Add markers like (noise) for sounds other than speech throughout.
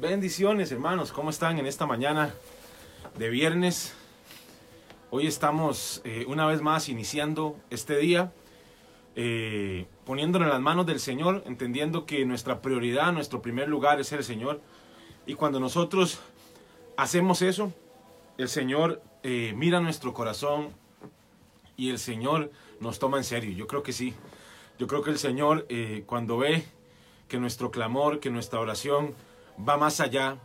Bendiciones, hermanos. ¿Cómo están en esta mañana de viernes? Hoy estamos eh, una vez más iniciando este día, eh, poniéndolo en las manos del Señor, entendiendo que nuestra prioridad, nuestro primer lugar es el Señor. Y cuando nosotros hacemos eso, el Señor eh, mira nuestro corazón y el Señor nos toma en serio. Yo creo que sí. Yo creo que el Señor, cuando ve que nuestro clamor, que nuestra oración, va más allá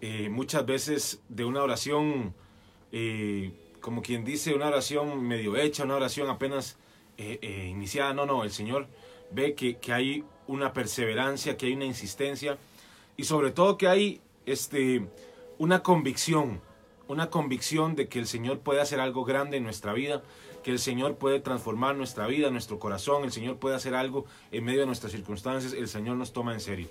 eh, muchas veces de una oración, eh, como quien dice, una oración medio hecha, una oración apenas eh, iniciada. No, no, el Señor ve que, que, hay una perseverancia, que hay una insistencia y sobre todo que hay este, una convicción, una convicción de que el Señor puede hacer algo grande en nuestra vida, que el Señor puede transformar nuestra vida, nuestro corazón, el Señor puede hacer algo en medio de nuestras circunstancias, el Señor nos toma en serio.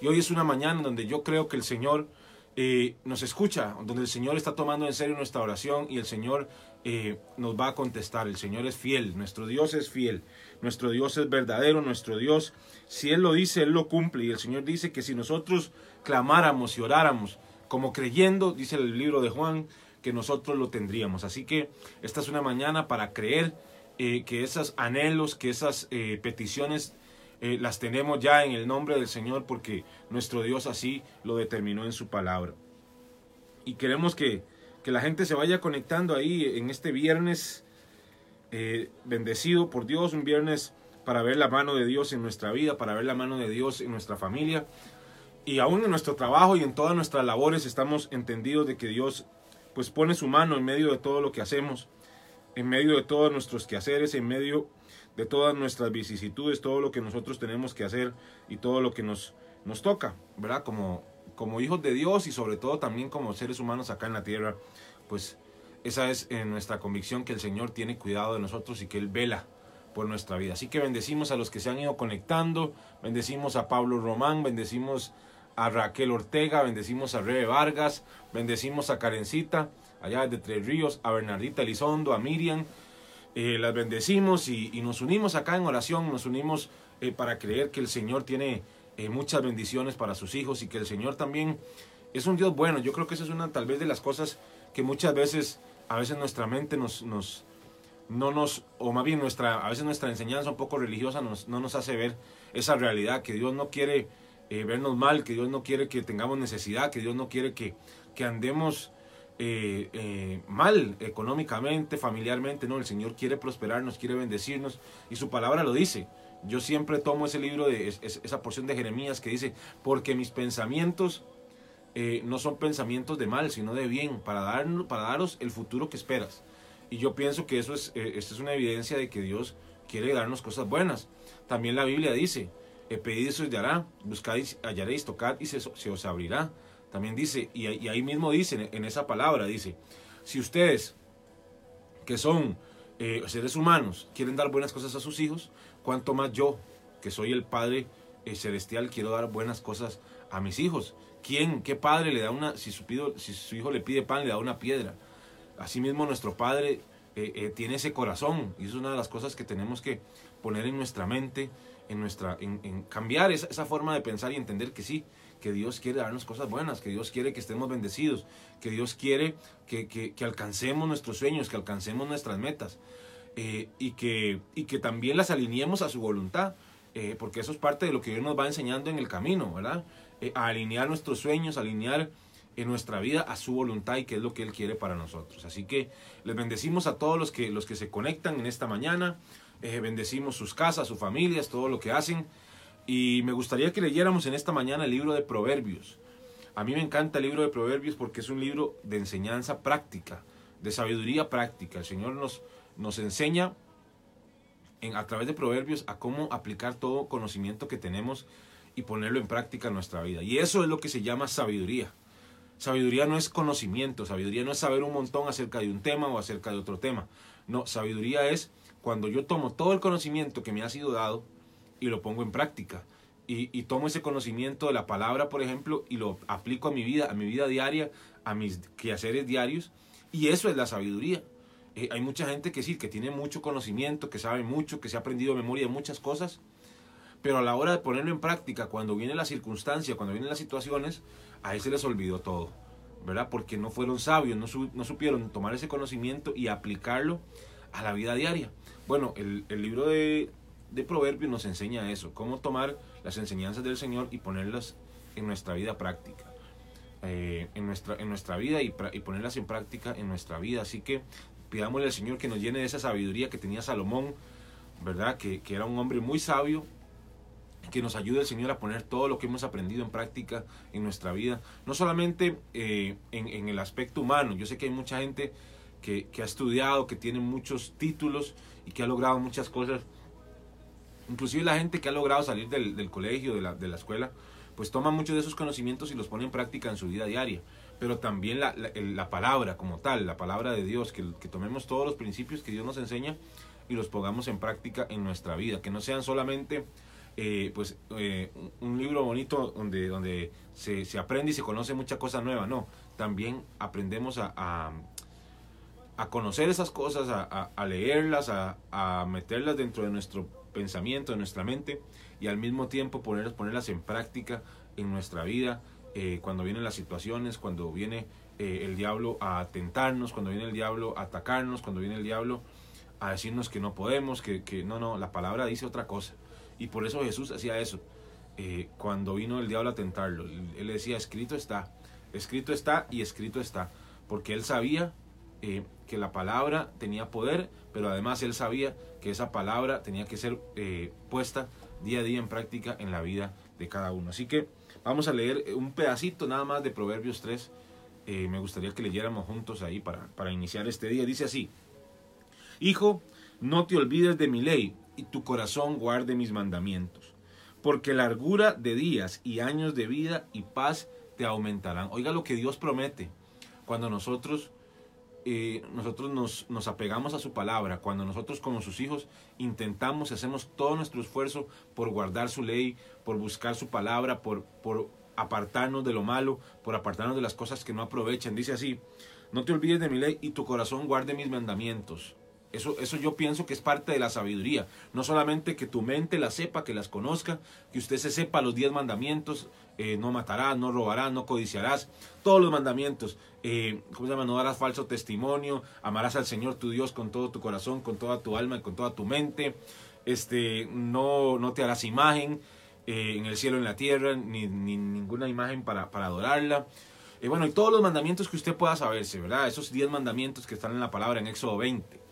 Y hoy es una mañana donde yo creo que el Señor eh, nos escucha, donde el Señor está tomando en serio nuestra oración y el Señor eh, nos va a contestar. El Señor es fiel, nuestro Dios es fiel, nuestro Dios es verdadero, nuestro Dios, si Él lo dice, Él lo cumple. Y el Señor dice que si nosotros clamáramos y oráramos como creyendo, dice el libro de Juan, que nosotros lo tendríamos. Así que esta es una mañana para creer eh, que esos anhelos, que esas peticiones eh, las tenemos ya en el nombre del Señor porque nuestro Dios así lo determinó en su palabra. Y queremos que, que la gente se vaya conectando ahí en este viernes eh, bendecido por Dios, un viernes para ver la mano de Dios en nuestra vida, para ver la mano de Dios en nuestra familia. Y aún en nuestro trabajo y en todas nuestras labores estamos entendidos de que Dios pues pone su mano en medio de todo lo que hacemos, en medio de todos nuestros quehaceres, en medio de todas nuestras vicisitudes, todo lo que nosotros tenemos que hacer y todo lo que nos, nos toca, ¿verdad? Como, como hijos de Dios y sobre todo también como seres humanos acá en la tierra, pues esa es eh, nuestra convicción que el Señor tiene cuidado de nosotros y que Él vela por nuestra vida. Así que bendecimos a los que se han ido conectando, bendecimos a Pablo Román, bendecimos a Raquel Ortega, bendecimos a Rebe Vargas, bendecimos a Karencita, allá de Tres Ríos, a Bernardita Elizondo, a Miriam, eh, las bendecimos y, nos unimos acá en oración, nos unimos eh, para creer que el Señor tiene eh, muchas bendiciones para sus hijos y que el Señor también es un Dios bueno. Yo creo que esa es una tal vez de las cosas que muchas veces, a veces nuestra mente nos, nos no nos, o más bien nuestra, a veces nuestra enseñanza un poco religiosa nos, no nos hace ver esa realidad, que Dios no quiere vernos mal, que Dios no quiere que tengamos necesidad, que Dios no quiere que, que andemos eh, eh, mal económicamente, familiarmente, no, el Señor quiere prosperarnos, quiere bendecirnos y su palabra lo dice. Yo siempre tomo ese libro de esa porción de Jeremías que dice, porque mis pensamientos eh, no son pensamientos de mal, sino de bien, para, dar, para daros el futuro que esperas. Y yo pienso que eso es, esta es una evidencia de que Dios quiere darnos cosas buenas. También la Biblia dice, pedid y se os dará, hallaréis, tocad y se, os abrirá. También dice, y, ahí mismo dice, en esa palabra, dice, si ustedes, que son eh, seres humanos, quieren dar buenas cosas a sus hijos, cuanto más yo, que soy el Padre eh, Celestial, quiero dar buenas cosas a mis hijos. ¿Quién, qué padre le da una, si su, hijo le pide pan, le da una piedra? Asimismo, nuestro Padre eh, tiene ese corazón y es una de las cosas que tenemos que poner en nuestra mente, en, nuestra, en, cambiar esa, esa, forma de pensar y entender que sí, que Dios quiere darnos cosas buenas, que Dios quiere que estemos bendecidos, que Dios quiere que, que, alcancemos nuestros sueños, que alcancemos nuestras metas eh, y, que, y que también las alineemos a su voluntad, eh, porque eso es parte de lo que Dios nos va enseñando en el camino, ¿verdad? Eh, a alinear nuestros sueños, alinear en nuestra vida a su voluntad y que es lo que Él quiere para nosotros. Así que les bendecimos a todos los que, los que se conectan en esta mañana, bendecimos sus casas, sus familias, todo lo que hacen. Y me gustaría que leyéramos en esta mañana el libro de Proverbios. A mí me encanta el libro de Proverbios porque es un libro de enseñanza práctica, de sabiduría práctica. El Señor nos, nos enseña en, a través de Proverbios a cómo aplicar todo conocimiento que tenemos y ponerlo en práctica en nuestra vida. Y eso es lo que se llama sabiduría. Sabiduría no es conocimiento, sabiduría no es saber un montón acerca de un tema o acerca de otro tema. No, sabiduría es cuando yo tomo todo el conocimiento que me ha sido dado y lo pongo en práctica. Y, tomo ese conocimiento de la palabra, por ejemplo, y lo aplico a mi vida, a mi vida diaria, a mis quehaceres diarios. Y eso es la sabiduría. Eh, hay mucha gente que sí, que tiene mucho conocimiento, que sabe mucho, que se ha aprendido de memoria muchas cosas, Pero a la hora de ponerlo en práctica, cuando viene la circunstancia, cuando vienen las situaciones, a él se les olvidó todo, ¿verdad? Porque no fueron sabios, no, no supieron tomar ese conocimiento y aplicarlo a la vida diaria. Bueno, el, el libro de, de Proverbios nos enseña eso, cómo tomar las enseñanzas del Señor y ponerlas en nuestra vida práctica. Eh, en, nuestra, en nuestra vida y, y, ponerlas en práctica en nuestra vida. Así que pidámosle al Señor que nos llene de esa sabiduría que tenía Salomón, ¿verdad? Que, que era un hombre muy sabio, que nos ayude el Señor a poner todo lo que hemos aprendido en práctica en nuestra vida, no solamente eh, en, en, el aspecto humano. Yo sé que hay mucha gente que, que ha estudiado, que tiene muchos títulos y que ha logrado muchas cosas. Inclusive la gente que ha logrado salir del, del colegio, de la, de la escuela, pues toma muchos de esos conocimientos y los pone en práctica en su vida diaria. Pero también la, la, la palabra como tal, la palabra de Dios, que, que, tomemos todos los principios que Dios nos enseña y los pongamos en práctica en nuestra vida, que no sean solamente eh, pues eh, un libro bonito donde, donde se, se, aprende y se conoce mucha cosa nueva, no, también aprendemos a, a conocer esas cosas, a, a leerlas, a, meterlas dentro de nuestro pensamiento, de nuestra mente y al mismo tiempo poner, ponerlas en práctica en nuestra vida, eh, cuando vienen las situaciones, cuando viene eh, el diablo a tentarnos, cuando viene el diablo a atacarnos, cuando viene el diablo a decirnos que no podemos, que, que no, no, la palabra dice otra cosa. Y por eso Jesús hacía eso. Eh, cuando vino el diablo a tentarlo, él, decía, escrito está, escrito está y escrito está, porque él sabía eh, que la palabra tenía poder, pero además él sabía que esa palabra tenía que ser eh, puesta día a día en práctica en la vida de cada uno. Así que vamos a leer un pedacito nada más de Proverbios 3. Eh, me gustaría que leyéramos juntos ahí para, para iniciar este día. Dice así, Hijo, no te olvides de mi ley y tu corazón guarde mis mandamientos, porque largura de días y años de vida y paz te aumentarán. Oiga lo que Dios promete cuando nosotros eh, nosotros nos, nos, apegamos a su palabra, cuando nosotros como sus hijos intentamos, hacemos todo nuestro esfuerzo por guardar su ley, por buscar su palabra, por, por apartarnos de lo malo, por apartarnos de las cosas que no aprovechan. Dice así, no te olvides de mi ley y tu corazón guarde mis mandamientos. Eso, eso yo pienso que es parte de la sabiduría. No solamente que tu mente las sepa, que las conozca, que usted se sepa los diez mandamientos, eh, no matarás, no robarás, no codiciarás, todos los mandamientos. Eh, ¿Cómo se llama? No darás falso testimonio, amarás al Señor tu Dios con todo tu corazón, con toda tu alma y con toda tu mente. Este, no, no te harás imagen eh, en el cielo, en la tierra, ni, ni ninguna imagen para, para adorarla. Y bueno, y todos los mandamientos que usted pueda saberse, ¿verdad? Esos diez mandamientos que están en la palabra en Éxodo 20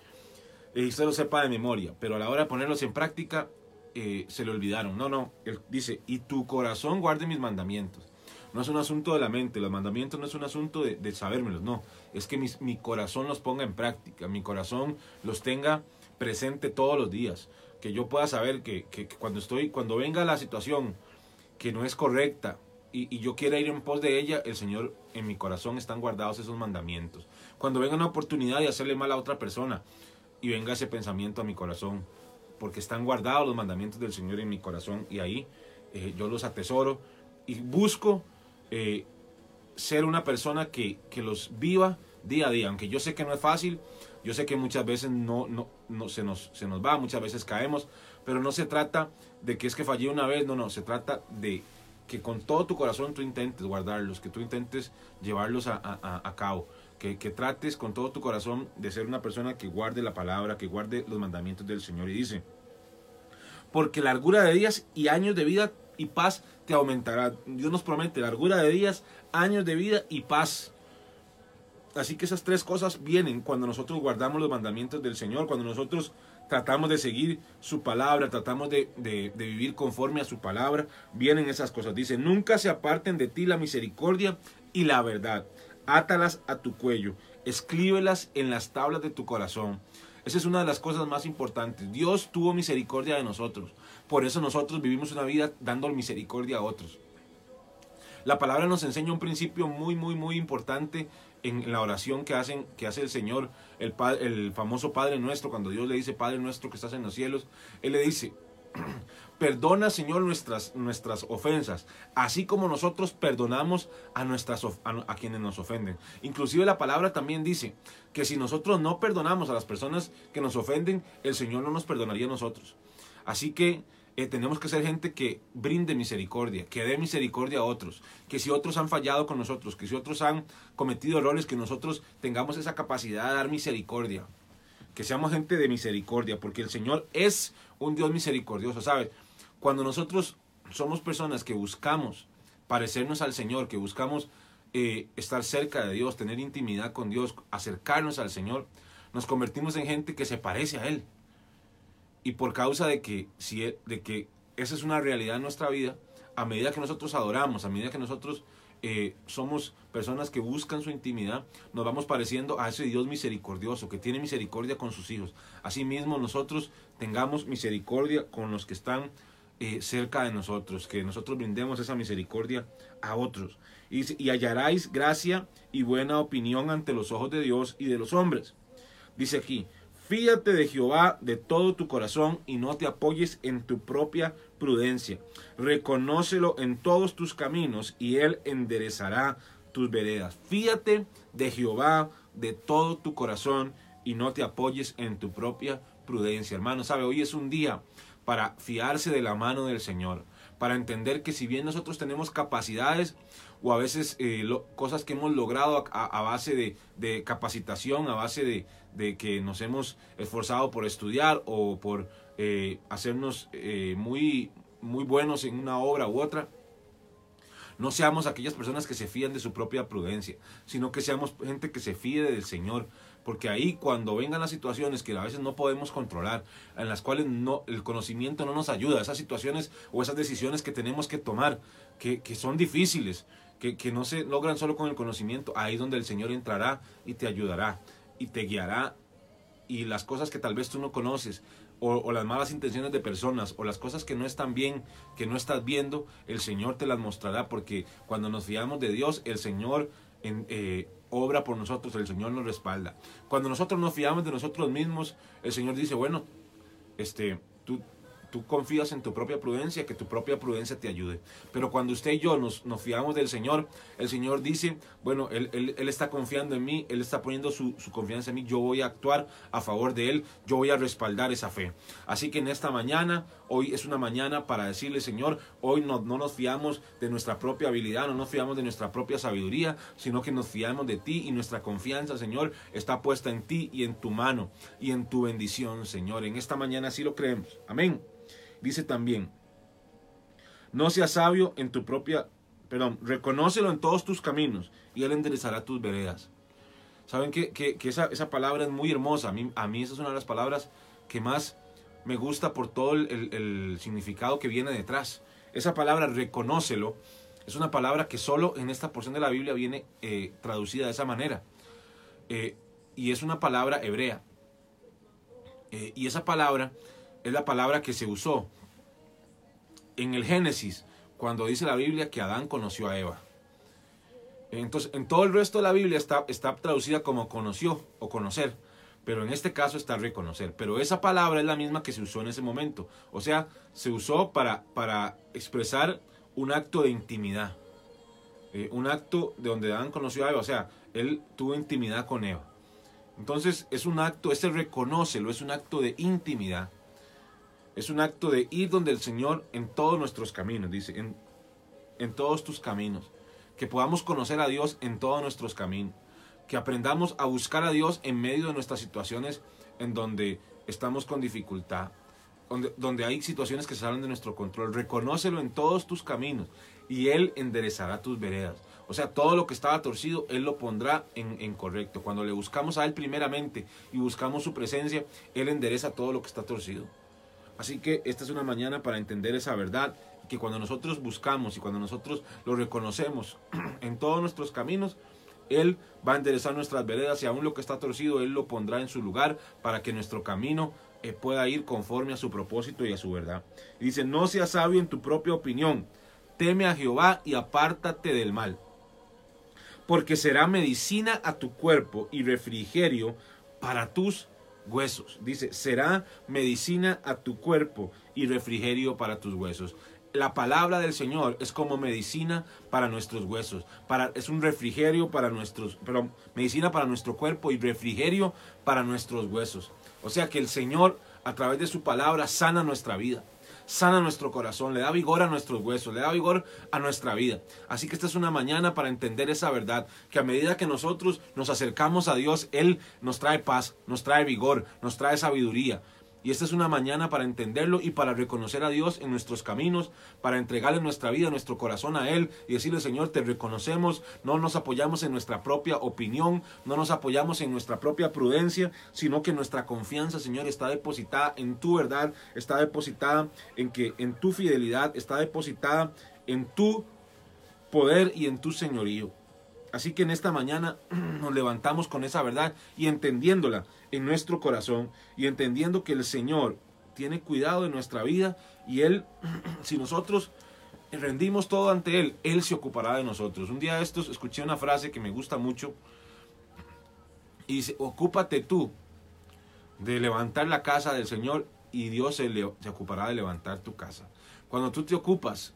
y usted lo sepa de memoria, pero a la hora de ponerlos en práctica eh, se le olvidaron. No, no, él dice, y tu corazón guarde mis mandamientos. No es un asunto de la mente, los mandamientos no es un asunto de, de sabérmelos, no, es que mi corazón los ponga en práctica, mi corazón los tenga presente todos los días, que yo pueda saber que cuando estoy, cuando venga la situación que no es correcta y, y yo quiera ir en pos de ella, el Señor en mi corazón están guardados esos mandamientos. Cuando venga una oportunidad de hacerle mal a otra persona, y venga ese pensamiento a mi corazón, porque están guardados los mandamientos del Señor en mi corazón y ahí eh, yo los atesoro y busco eh, ser una persona que, que, los viva día a día, aunque yo sé que no es fácil, yo sé que muchas veces no, no, no se, nos, se nos va, muchas veces caemos, pero no se trata de que es que fallé una vez, no, no, se trata de que con todo tu corazón tú intentes guardarlos, que tú intentes llevarlos a, a, a cabo que, trates con todo tu corazón de ser una persona que guarde la palabra, que guarde los mandamientos del Señor. Y dice, porque largura de días y años de vida y paz te aumentará. Dios nos promete largura de días, años de vida y paz. Así que esas tres cosas vienen cuando nosotros guardamos los mandamientos del Señor, cuando nosotros tratamos de seguir su palabra, tratamos de, de, de, vivir conforme a su palabra, vienen esas cosas. Dice, nunca se aparten de ti la misericordia y la verdad átalas a tu cuello, escríbelas en las tablas de tu corazón. Esa es una de las cosas más importantes. Dios tuvo misericordia de nosotros. Por eso nosotros vivimos una vida dando misericordia a otros. La palabra nos enseña un principio muy, muy, muy importante en la oración que, hacen, que hace el Señor, el, el famoso Padre nuestro, cuando Dios le dice, Padre nuestro que estás en los cielos, Él le dice, (clears throat) Perdona, Señor, nuestras, nuestras ofensas, así como nosotros perdonamos a, nuestras, a, quienes nos ofenden. Inclusive la palabra también dice que si nosotros no perdonamos a las personas que nos ofenden, el Señor no nos perdonaría a nosotros. Así que eh, tenemos que ser gente que brinde misericordia, que dé misericordia a otros, que si otros han fallado con nosotros, que si otros han cometido errores, que nosotros tengamos esa capacidad de dar misericordia, que seamos gente de misericordia, porque el Señor es un Dios misericordioso, ¿sabes? Cuando nosotros somos personas que buscamos parecernos al Señor, que buscamos eh, estar cerca de Dios, tener intimidad con Dios, acercarnos al Señor, nos convertimos en gente que se parece a Él. Y por causa de que, si, e, de que esa es una realidad en nuestra vida, a medida que nosotros adoramos, a medida que nosotros eh, somos personas que buscan su intimidad, nos vamos pareciendo a ese Dios misericordioso, que tiene misericordia con sus hijos. Asimismo, nosotros tengamos misericordia con los que están eh, cerca de nosotros, que nosotros brindemos esa misericordia a otros. Y, y hallaráis gracia y buena opinión ante los ojos de Dios y de los hombres. Dice aquí, Fíate de Jehová de todo tu corazón y no te apoyes en tu propia prudencia. Reconócelo en todos tus caminos y él enderezará tus veredas. Fíate de Jehová de todo tu corazón y no te apoyes en tu propia prudencia. Hermano, sabe, hoy es un día para fiarse de la mano del Señor, para entender que si bien nosotros tenemos capacidades o a veces eh, cosas que hemos logrado a, base de, capacitación, a base de, que nos hemos esforzado por estudiar o por eh, hacernos eh, muy, muy buenos en una obra u otra, no seamos aquellas personas que se fían de su propia prudencia, sino que seamos gente que se fíe del Señor, porque ahí cuando vengan las situaciones que a veces no podemos controlar, en las cuales no, el conocimiento no nos ayuda, esas situaciones o esas decisiones que tenemos que tomar, que, son difíciles, que, que no se logran solo con el conocimiento, ahí donde el Señor entrará y te ayudará y te guiará. Y las cosas que tal vez tú no conoces o, las malas intenciones de personas o las cosas que no están bien, que no estás viendo, el Señor te las mostrará porque cuando nos fiamos de Dios, el Señor eh, obra por nosotros, el Señor nos respalda. Cuando nosotros nos fiamos de nosotros mismos, el Señor dice, bueno, este, tú, tú confías en tu propia prudencia, que tu propia prudencia te ayude. Pero cuando usted y yo nos, nos fiamos del Señor, el Señor dice, bueno, él, él, está confiando en mí, Él está poniendo su, su, confianza en mí, yo voy a actuar a favor de Él, yo voy a respaldar esa fe. Así que en esta mañana, hoy es una mañana para decirle, Señor, hoy no, no nos fiamos de nuestra propia habilidad, no nos fiamos de nuestra propia sabiduría, sino que nos fiamos de ti y nuestra confianza, Señor, está puesta en ti y en tu mano y en tu bendición, Señor. En esta mañana así lo creemos. Amén. Dice también, no seas sabio en tu propia, perdón, reconócelo en todos tus caminos y Él enderezará tus veredas. ¿Saben que, que, esa, esa, palabra es muy hermosa? A mí, a mí esa es una de las palabras que más me gusta por todo el, significado que viene detrás. Esa palabra, reconócelo, es una palabra que solo en esta porción de la Biblia viene eh, traducida de esa manera. Eh, y es una palabra hebrea. Eh, y esa palabra es la palabra que se usó en el Génesis cuando dice la Biblia que Adán conoció a Eva. Entonces, en todo el resto de la Biblia está traducida como conoció o conocer, pero en este caso está reconocer. Pero esa palabra es la misma que se usó en ese momento. O sea, se usó para, para expresar un acto de intimidad. Eh, un acto de donde Adán conoció a Eva. O sea, él tuvo intimidad con Eva. Entonces es un acto, ese reconócelo, es un acto de intimidad. Es un acto de ir donde el Señor en todos nuestros caminos, dice, en, en todos tus caminos. Que podamos conocer a Dios en todos nuestros caminos. Que aprendamos a buscar a Dios en medio de nuestras situaciones en donde estamos con dificultad. Donde, donde hay situaciones que salen de nuestro control. Reconócelo en todos tus caminos y Él enderezará tus veredas. O sea, todo lo que estaba torcido, Él lo pondrá en, en, correcto. Cuando le buscamos a Él primeramente y buscamos su presencia, Él endereza todo lo que está torcido. Así que esta es una mañana para entender esa verdad, que cuando nosotros buscamos y cuando nosotros lo reconocemos (clears throat) en todos nuestros caminos, Él va a enderezar nuestras veredas y aún lo que está torcido, Él lo pondrá en su lugar para que nuestro camino eh, pueda ir conforme a su propósito y a su verdad. Dice, no seas sabio en tu propia opinión, teme a Jehová y apártate del mal, porque será medicina a tu cuerpo y refrigerio para tus huesos. Dice, será medicina a tu cuerpo y refrigerio para tus huesos. La palabra del Señor es como medicina para nuestros huesos, para, es un refrigerio para nuestros, pero medicina para nuestro cuerpo y refrigerio para nuestros huesos. O sea que el Señor a través de su palabra sana nuestra vida, sana nuestro corazón, le da vigor a nuestros huesos, le da vigor a nuestra vida. Así que esta es una mañana para entender esa verdad, que a medida que nosotros nos acercamos a Dios, Él nos trae paz, nos trae vigor, nos trae sabiduría. Y esta es una mañana para entenderlo y para reconocer a Dios en nuestros caminos, para entregarle nuestra vida, nuestro corazón a Él y decirle, Señor, te reconocemos, no nos apoyamos en nuestra propia opinión, no nos apoyamos en nuestra propia prudencia, sino que nuestra confianza, Señor, está depositada en tu verdad, está depositada en que en tu fidelidad, está depositada en tu poder y en tu señorío. Así que en esta mañana (clears throat) nos levantamos con esa verdad y entendiéndola en nuestro corazón y entendiendo que el Señor tiene cuidado de nuestra vida y Él, (clears throat) si nosotros rendimos todo ante Él, Él se ocupará de nosotros. Un día de estos escuché una frase que me gusta mucho y dice, ocúpate tú de levantar la casa del Señor y Dios se, ocupará de levantar tu casa. Cuando tú te ocupas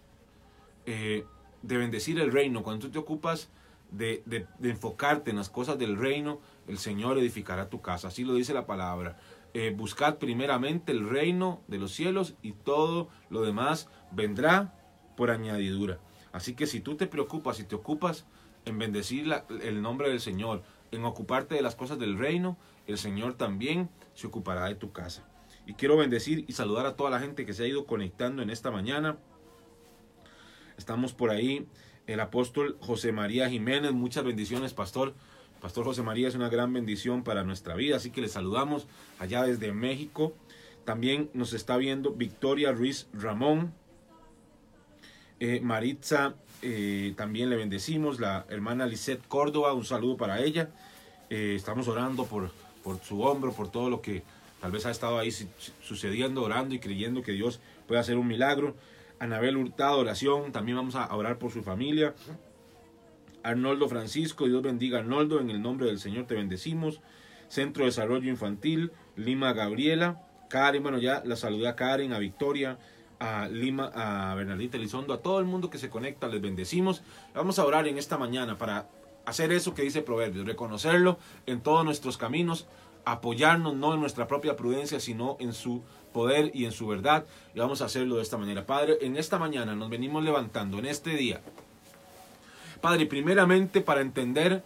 eh, de bendecir el reino, cuando tú te ocupas de, enfocarte en las cosas del reino, el Señor edificará tu casa. Así lo dice la palabra. Eh, buscad primeramente el reino de los cielos y todo lo demás vendrá por añadidura. Así que si tú te preocupas y te ocupas en bendecir el nombre del Señor, en ocuparte de las cosas del reino, el Señor también se ocupará de tu casa. Y quiero bendecir y saludar a toda la gente que se ha ido conectando en esta mañana. Estamos por ahí el apóstol José María Jiménez. Muchas bendiciones, pastor. Pastor José María es una gran bendición para nuestra vida, así que le saludamos allá desde México. También nos está viendo Victoria Ruiz Ramón. Eh, Maritza, eh, también le bendecimos. La hermana Lisette Córdoba, un saludo para ella. Eh, estamos orando por, por su hombro, por todo lo que tal vez ha estado ahí sucediendo, orando y creyendo que Dios puede hacer un milagro. Anabel Hurtado, oración. También vamos a orar por su familia. Arnoldo Francisco, Dios bendiga Arnoldo, en el nombre del Señor te bendecimos. Centro de Desarrollo Infantil, Lima Gabriela. Karen, bueno, ya la saludé a Karen, a Victoria, a Lima, a Bernardita Elizondo, a todo el mundo que se conecta, les bendecimos. Vamos a orar en esta mañana para hacer eso que dice Proverbios, reconocerlo en todos nuestros caminos, apoyarnos no en nuestra propia prudencia, sino en su poder y en su verdad. Y vamos a hacerlo de esta manera. Padre, en esta mañana nos venimos levantando, en este día. Padre, primeramente para entender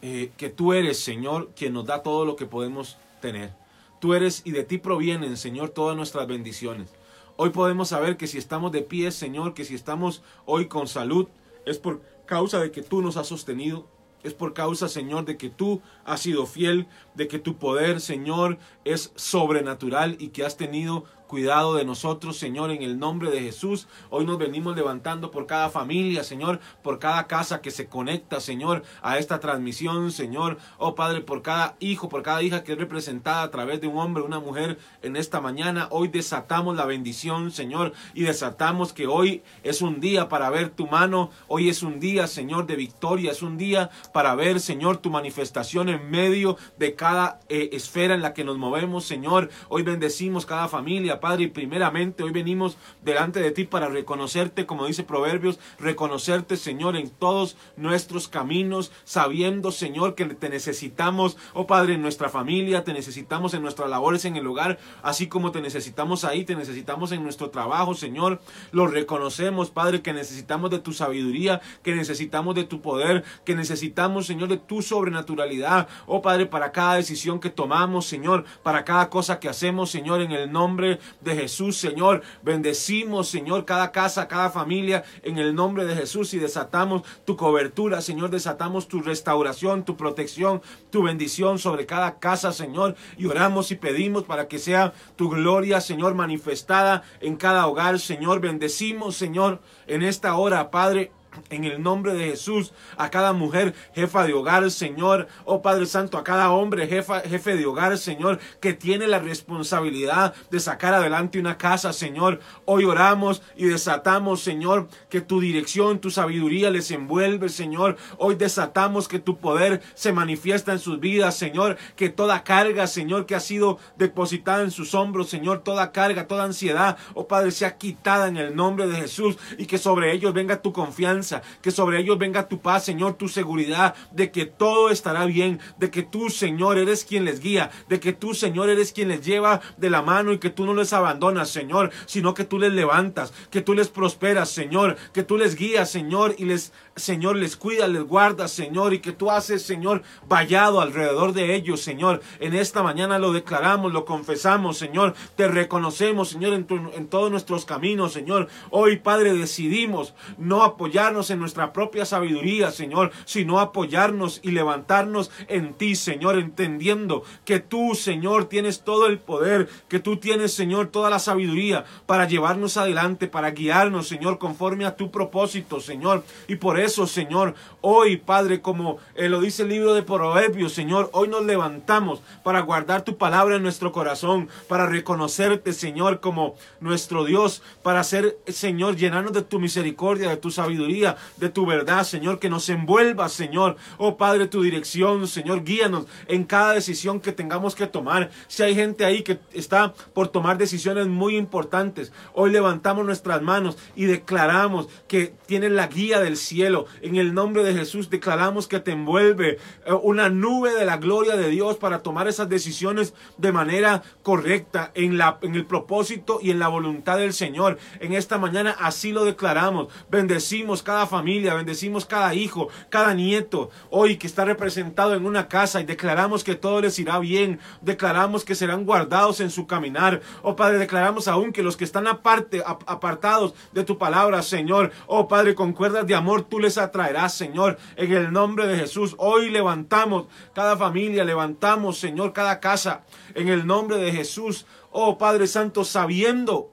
eh, que tú eres, Señor, quien nos da todo lo que podemos tener. Tú eres y de ti provienen, Señor, todas nuestras bendiciones. Hoy podemos saber que si estamos de pie, Señor, que si estamos hoy con salud, es por causa de que tú nos has sostenido, es por causa, Señor, de que tú has sido fiel, de que tu poder, Señor, es sobrenatural y que has tenido cuidado de nosotros, Señor, en el nombre de Jesús. Hoy nos venimos levantando por cada familia, Señor, por cada casa que se conecta, Señor, a esta transmisión, Señor. Oh Padre, por cada hijo, por cada hija que es representada a través de un hombre, una mujer en esta mañana. Hoy desatamos la bendición, Señor, y desatamos que hoy es un día para ver tu mano. Hoy es un día, Señor, de victoria. Es un día para ver, Señor, tu manifestación en medio de cada eh, esfera en la que nos movemos, Señor. Hoy bendecimos cada familia, Padre, y primeramente hoy venimos delante de ti para reconocerte, como dice Proverbios, reconocerte, Señor, en todos nuestros caminos, sabiendo, Señor, que te necesitamos, oh Padre, en nuestra familia, te necesitamos en nuestras labores en el hogar, así como te necesitamos ahí, te necesitamos en nuestro trabajo, Señor. Lo reconocemos, Padre, que necesitamos de tu sabiduría, que necesitamos de tu poder, que necesitamos, Señor, de tu sobrenaturalidad, oh Padre, para cada decisión que tomamos, Señor, para cada cosa que hacemos, Señor, en el nombre de Jesús, Señor. Bendecimos, Señor, cada casa, cada familia en el nombre de Jesús y desatamos tu cobertura, Señor. Desatamos tu restauración, tu protección, tu bendición sobre cada casa, Señor. Y oramos y pedimos para que sea tu gloria, Señor, manifestada en cada hogar, Señor. Bendecimos, Señor, en esta hora, Padre en el nombre de Jesús, a cada mujer jefa de hogar, Señor, oh Padre Santo, a cada hombre jefa, jefe de hogar, Señor, que tiene la responsabilidad de sacar adelante una casa, Señor. Hoy oramos y desatamos, Señor, que tu dirección, tu sabiduría les envuelve, Señor. Hoy desatamos que tu poder se manifiesta en sus vidas, Señor, que toda carga, Señor, que ha sido depositada en sus hombros, Señor, toda carga, toda ansiedad, oh Padre, sea quitada en el nombre de Jesús y que sobre ellos venga tu confianza que sobre ellos venga tu paz, Señor, tu seguridad de que todo estará bien, de que tú, Señor, eres quien les guía, de que tú, Señor, eres quien les lleva de la mano y que tú no les abandonas, Señor, sino que tú les levantas, que tú les prosperas, Señor, que tú les guías, Señor, y les, Señor, les cuida, les guardas, Señor, y que tú haces, Señor, vallado alrededor de ellos, Señor. En esta mañana lo declaramos, lo confesamos, Señor, te reconocemos, Señor, en, en todos nuestros caminos, Señor. Hoy, Padre, decidimos no apoyarnos en nuestra propia sabiduría, Señor, sino apoyarnos y levantarnos en ti, Señor, entendiendo que tú, Señor, tienes todo el poder, que tú tienes, Señor, toda la sabiduría para llevarnos adelante, para guiarnos, Señor, conforme a tu propósito, Señor. Y por eso, Señor, hoy, Padre, como eh, lo dice el libro de Proverbios, Señor, hoy nos levantamos para guardar tu palabra en nuestro corazón, para reconocerte, Señor, como nuestro Dios, para ser, Señor, llenarnos de tu misericordia, de tu sabiduría, de tu verdad, Señor, que nos envuelva, Señor. Oh Padre, tu dirección, Señor, guíanos en cada decisión que tengamos que tomar. Si hay gente ahí que está por tomar decisiones muy importantes, hoy levantamos nuestras manos y declaramos que tienes la guía del cielo. En el nombre de Jesús declaramos que te envuelve eh, una nube de la gloria de Dios para tomar esas decisiones de manera correcta en, la, en el propósito y en la voluntad del Señor. En esta mañana así lo declaramos. Bendecimos cada familia, bendecimos cada hijo, cada nieto, hoy que está representado en una casa y declaramos que todo les irá bien. Declaramos que serán guardados en su caminar. Oh Padre, declaramos aún que los que están aparte, apartados de tu palabra, Señor. Oh Padre, con cuerdas de amor tú les atraerás, Señor. En el nombre de Jesús, hoy levantamos cada familia, levantamos, Señor, cada casa. En el nombre de Jesús, oh Padre Santo, sabiendo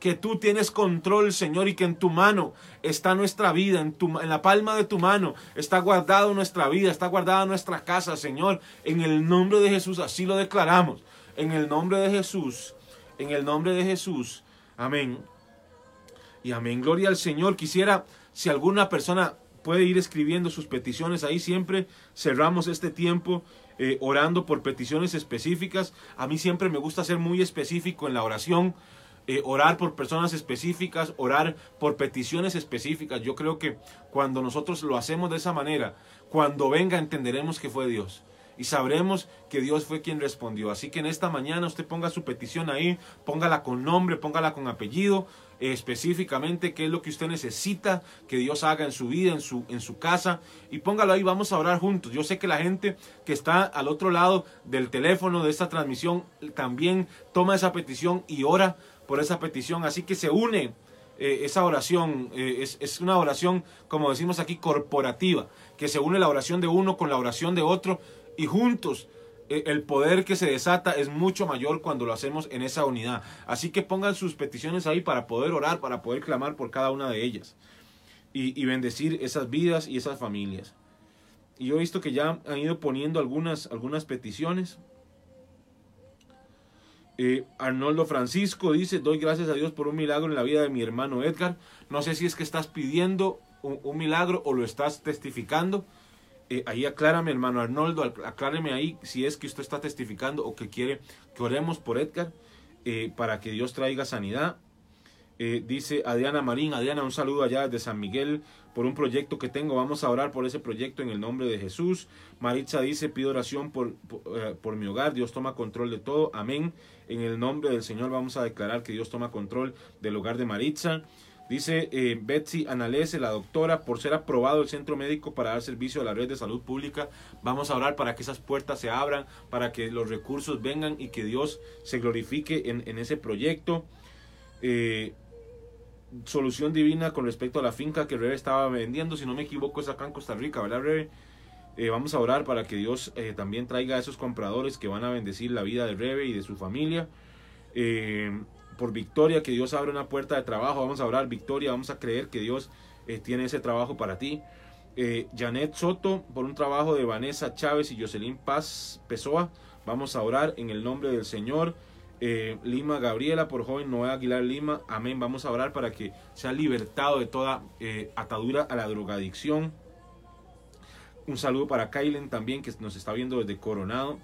que tú tienes control, Señor, y que en tu mano está nuestra vida, en, tu, en la palma de tu mano está guardada nuestra vida, está guardada nuestra casa, Señor. En el nombre de Jesús, así lo declaramos. En el nombre de Jesús, en el nombre de Jesús. Amén. Y amén. Gloria al Señor. Quisiera, si alguna persona puede ir escribiendo sus peticiones ahí, siempre cerramos este tiempo eh, orando por peticiones específicas. A mí siempre me gusta ser muy específico en la oración. Eh, orar por personas específicas, orar por peticiones específicas. Yo creo que cuando nosotros lo hacemos de esa manera, cuando venga entenderemos que fue Dios y sabremos que Dios fue quien respondió. Así que en esta mañana usted ponga su petición ahí, póngala con nombre, póngala con apellido, específicamente qué es lo que usted necesita que Dios haga en su vida, en su, en su casa, y póngalo ahí, vamos a orar juntos. Yo sé que la gente que está al otro lado del teléfono de esta transmisión también toma esa petición y ora por esa petición. Así que se une eh, esa oración, eh, es, es, una oración, como decimos aquí, corporativa, que se une la oración de uno con la oración de otro y juntos el poder que se desata es mucho mayor cuando lo hacemos en esa unidad. Así que pongan sus peticiones ahí para poder orar, para poder clamar por cada una de ellas y, y bendecir esas vidas y esas familias. Y yo he visto que ya han ido poniendo algunas, algunas peticiones. Eh, Arnoldo Francisco dice, doy gracias a Dios por un milagro en la vida de mi hermano Edgar. No sé si es que estás pidiendo un, milagro o lo estás testificando. Eh, ahí aclárame, hermano Arnoldo, acláreme ahí si es que usted está testificando o que quiere que oremos por Edgar eh, para que Dios traiga sanidad. dice Adriana Marín, Adriana, un saludo allá desde San Miguel por un proyecto que tengo. Vamos a orar por ese proyecto en el nombre de Jesús. Maritza dice, pido oración por, por mi hogar. Dios toma control de todo. Amén. En el nombre del Señor vamos a declarar que Dios toma control del hogar de Maritza. Dice eh, Betsy Analese, la doctora, por ser aprobado el centro médico para dar servicio a la red de salud pública, vamos a orar para que esas puertas se abran, para que los recursos vengan y que Dios se glorifique en, ese proyecto. Eh, solución divina con respecto a la finca que Rebe estaba vendiendo, si no me equivoco es acá en Costa Rica, ¿verdad Rebe? Eh, vamos a orar para que Dios también traiga a esos compradores que van a bendecir la vida de Rebe y de su familia. Por Victoria, que Dios abra una puerta de trabajo. Vamos a orar, Victoria, vamos a creer que Dios tiene ese trabajo para ti. Janet Soto, por un trabajo de Vanessa Chávez y Jocelyn Paz Pessoa. Vamos a orar en el nombre del Señor. Lima Gabriela, por joven Noé Aguilar Lima. Amén. Vamos a orar para que sea libertado de toda atadura a la drogadicción. Un saludo para Kylen también, que nos está viendo desde Coronado.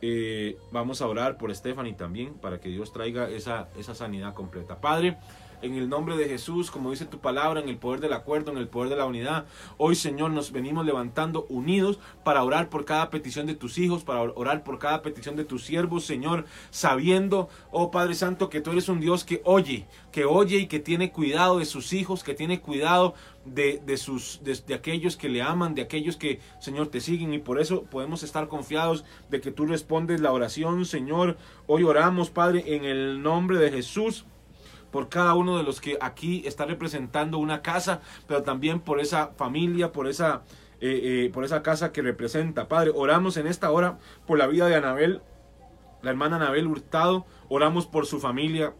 Eh, vamos a orar por Stephanie también, para que Dios traiga esa, esa sanidad completa. Padre, en el nombre de Jesús, como dice tu palabra, en el poder del acuerdo, en el poder de la unidad. Hoy, Señor, nos venimos levantando unidos para orar por cada petición de tus hijos, para orar por cada petición de tus siervos, Señor, sabiendo, oh Padre Santo, que tú eres un Dios que oye, que oye y que tiene cuidado de sus hijos, que tiene cuidado de, de sus, de, aquellos que le aman, de aquellos que, Señor, te siguen y por eso podemos estar confiados de que tú respondes la oración, Señor. Hoy oramos, Padre, en el nombre de Jesús por cada uno de los que aquí está representando una casa, pero también por esa familia, por esa, eh, eh, por esa casa que representa. Padre, oramos en esta hora por la vida de Anabel, la hermana Anabel Hurtado, oramos por su familia,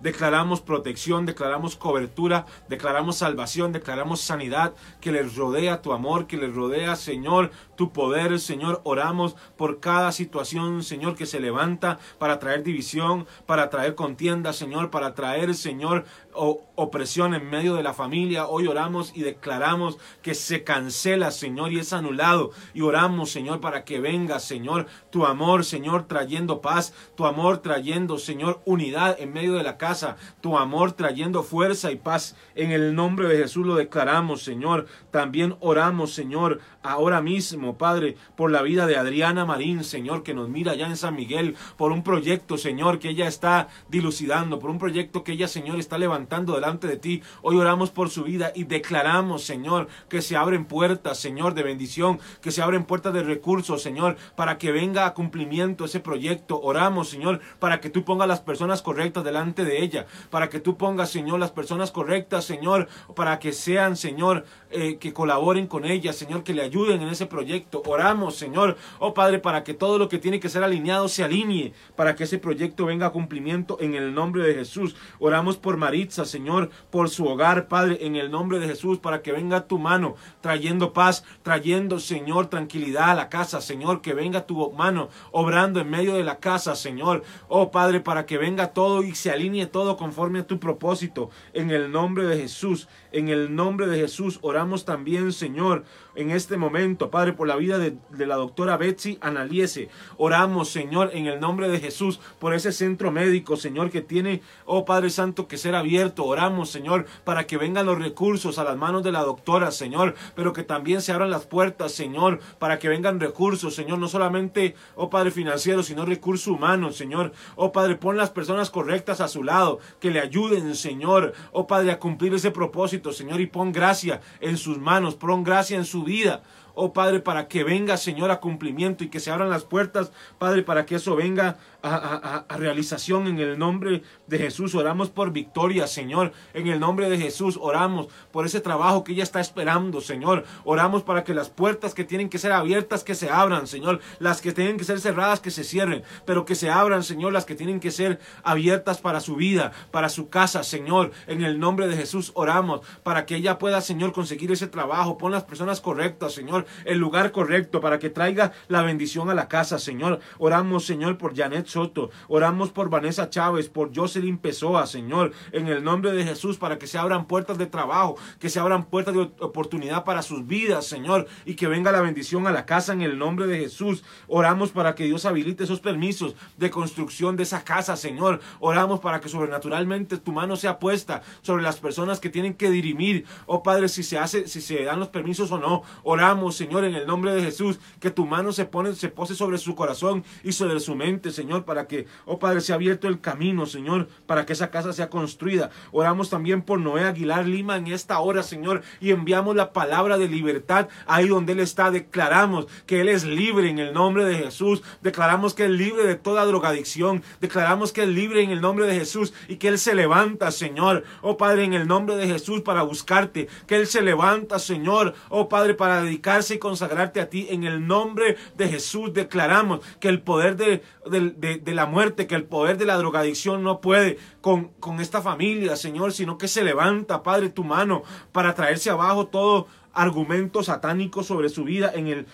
declaramos protección, declaramos cobertura, declaramos salvación, declaramos sanidad, que les rodea tu amor, que les rodea, Señor, tu poder, Señor. Oramos por cada situación, Señor, que se levanta para traer división, para traer contienda, Señor, para traer, Señor, opresión en medio de la familia. Hoy oramos y declaramos que se cancela, Señor, y es anulado. Y oramos, Señor, para que venga, Señor, tu amor, Señor, trayendo paz, tu amor trayendo, Señor, unidad en medio de la casa, tu amor trayendo fuerza y paz. En el nombre de Jesús lo declaramos, Señor. También oramos, Señor, ahora mismo, Padre, por la vida de Adriana Marín, Señor, que nos mira allá en San Miguel, por un proyecto, Señor, que ella está dilucidando, por un proyecto que ella, Señor, está levantando delante de ti. Hoy oramos por su vida y declaramos, Señor, que se abren puertas, Señor, de bendición, que se abren puertas de recursos, Señor, para que venga a cumplimiento ese proyecto. Oramos, Señor, para que tú pongas las personas correctas delante de ella, para que tú pongas, Señor, las personas correctas, Señor, para que sean, Señor, eh, que colaboren con ella, Señor, que le ayuden en ese proyecto. Oramos, Señor, oh Padre, para que todo lo que tiene que ser alineado se alinee, para que ese proyecto venga a cumplimiento en el nombre de Jesús. Oramos por Señor, por su hogar, Padre, en el nombre de Jesús, para que venga tu mano trayendo paz, trayendo, Señor, tranquilidad a la casa, Señor, que venga tu mano obrando en medio de la casa, Señor. Oh Padre, para que venga todo y se alinee todo conforme a tu propósito, en el nombre de Jesús, en el nombre de Jesús. Oramos también, Señor, en este momento, Padre, por la vida de, la doctora Betsy Analiese. Oramos, Señor, en el nombre de Jesús, por ese centro médico, Señor, que tiene, oh Padre Santo, que ser abierto. Oramos, Señor, para que vengan los recursos a las manos de la doctora, Señor, pero que también se abran las puertas, Señor, para que vengan recursos, Señor, no solamente, oh Padre financiero, sino recursos humanos, Señor. Oh Padre, pon las personas correctas a su lado, que le ayuden, Señor, oh Padre, a cumplir ese propósito, Señor, y pon gracia en sus manos, pon gracia en su vida oh Padre, para que venga, Señor, a cumplimiento y que se abran las puertas, Padre, para que eso venga a, realización en el nombre de Jesús. Oramos por victoria, Señor. En el nombre de Jesús oramos por ese trabajo que ella está esperando, Señor. Oramos para que las puertas que tienen que ser abiertas, que se abran, Señor. Las que tienen que ser cerradas, que se cierren. Pero que se abran, Señor, las que tienen que ser abiertas para su vida, para su casa, Señor. En el nombre de Jesús oramos para que ella pueda, Señor, conseguir ese trabajo. Pon las personas correctas, Señor. El lugar correcto para que traiga la bendición a la casa, Señor. Oramos, Señor, por Janet Soto. Oramos por Vanessa Chávez, por Jocelyn Pessoa, Señor, en el nombre de Jesús, para que se abran puertas de trabajo, que se abran puertas de oportunidad para sus vidas, Señor, y que venga la bendición a la casa en el nombre de Jesús. Oramos para que Dios habilite esos permisos de construcción de esa casa, Señor. Oramos para que sobrenaturalmente tu mano sea puesta sobre las personas que tienen que dirimir, oh Padre, si se hace, si se dan los permisos o no. Oramos, Señor, en el nombre de Jesús, que tu mano se pone, se pose sobre su corazón y sobre su mente, Señor para que, oh Padre, se ha abierto el camino, Señor, para que esa casa sea construida. Oramos también por Noé Aguilar Lima en esta hora, Señor, y enviamos la palabra de libertad ahí donde Él está. Declaramos que Él es libre en el nombre de Jesús. Declaramos que es libre de toda drogadicción. Declaramos que es libre en el nombre de Jesús y que Él se levanta, Señor. Oh Padre, en el nombre de Jesús para buscarte. Que Él se levanta, Señor. Oh Padre, para dedicarse y consagrarte a ti. En el nombre de Jesús declaramos que el poder de, de de, la muerte, que el poder de la drogadicción no puede con, con esta familia, Señor, sino que se levanta, Padre, tu mano para traerse abajo todo argumento satánico sobre su vida en el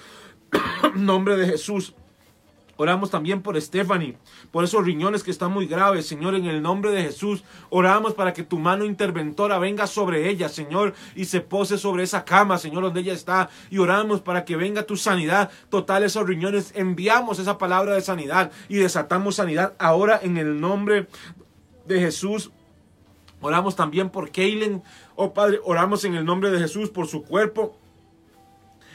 (clears throat) nombre de Jesús. Oramos también por Stephanie, por esos riñones que están muy graves, Señor, en el nombre de Jesús. Oramos para que tu mano interventora venga sobre ella, Señor, y se pose sobre esa cama, Señor, donde ella está. Y oramos para que venga tu sanidad total, esos riñones. Enviamos esa palabra de sanidad y desatamos sanidad ahora en el nombre de Jesús. Oramos también por Kaylen. Oh Padre, oramos en el nombre de Jesús por su cuerpo.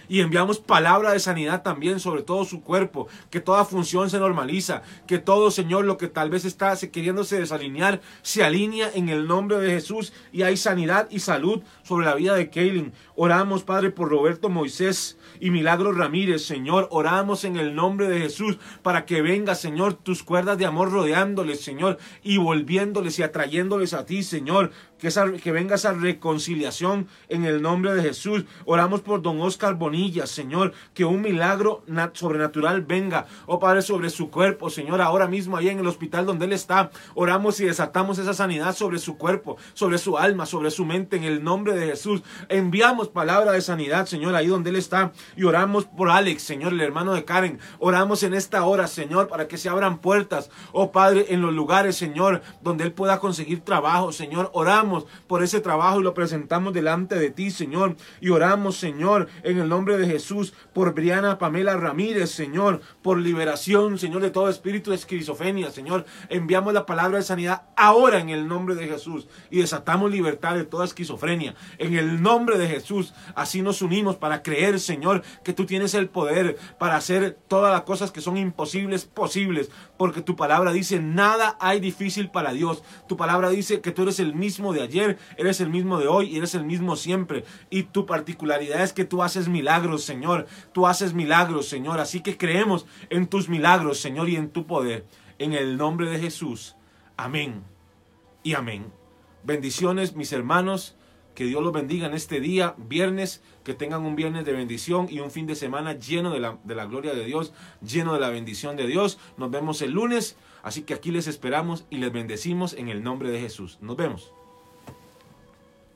Y enviamos palabra de sanidad también sobre todo su cuerpo, que toda función se normaliza, que todo, Señor, lo que tal vez está queriéndose desalinear, se alinea en el nombre de Jesús y hay sanidad y salud sobre la vida de Kaylin. Oramos, Padre, por Roberto Moisés y Milagro Ramírez, Señor. Oramos en el nombre de Jesús para que venga, Señor, tus cuerdas de amor rodeándoles, Señor, y volviéndoles y atrayéndoles a ti, Señor que, que venga esa reconciliación en el nombre de Jesús. Oramos por don Oscar Bonilla, Señor, que un milagro sobrenatural venga, oh Padre, sobre su cuerpo, Señor, ahora mismo ahí en el hospital donde él está. Oramos y desatamos esa sanidad sobre su cuerpo, sobre su alma, sobre su mente, en el nombre de Jesús. Enviamos palabra de sanidad, Señor, ahí donde él está. Y oramos por Alex, Señor, el hermano de Karen. Oramos en esta hora, Señor, para que se abran puertas, oh Padre, en los lugares, Señor, donde él pueda conseguir trabajo, Señor. Oramos por ese trabajo y lo presentamos delante de ti, Señor. Y oramos, Señor, en el nombre de Jesús, por Briana Pamela Ramírez, Señor, por liberación, Señor, de todo espíritu de esquizofrenia, Señor. Enviamos la palabra de sanidad ahora en el nombre de Jesús y desatamos libertad de toda esquizofrenia. En el nombre de Jesús, así nos unimos para creer, Señor, que tú tienes el poder para hacer todas las cosas que son imposibles posibles, porque tu palabra dice, nada hay difícil para Dios. Tu palabra dice que tú eres el mismo de ayer, eres el mismo de hoy y eres el mismo siempre. Y tu particularidad es que tú haces milagros, Señor. Tú haces milagros, Señor. Así que creemos en tus milagros, Señor, y en tu poder. En el nombre de Jesús. Amén y amén. Bendiciones, mis hermanos. Que Dios los bendiga en este día, viernes, que tengan un viernes de bendición y un fin de semana lleno de la, de la gloria de Dios, lleno de la bendición de Dios. Nos vemos el lunes, así que aquí les esperamos y les bendecimos en el nombre de Jesús. Nos vemos.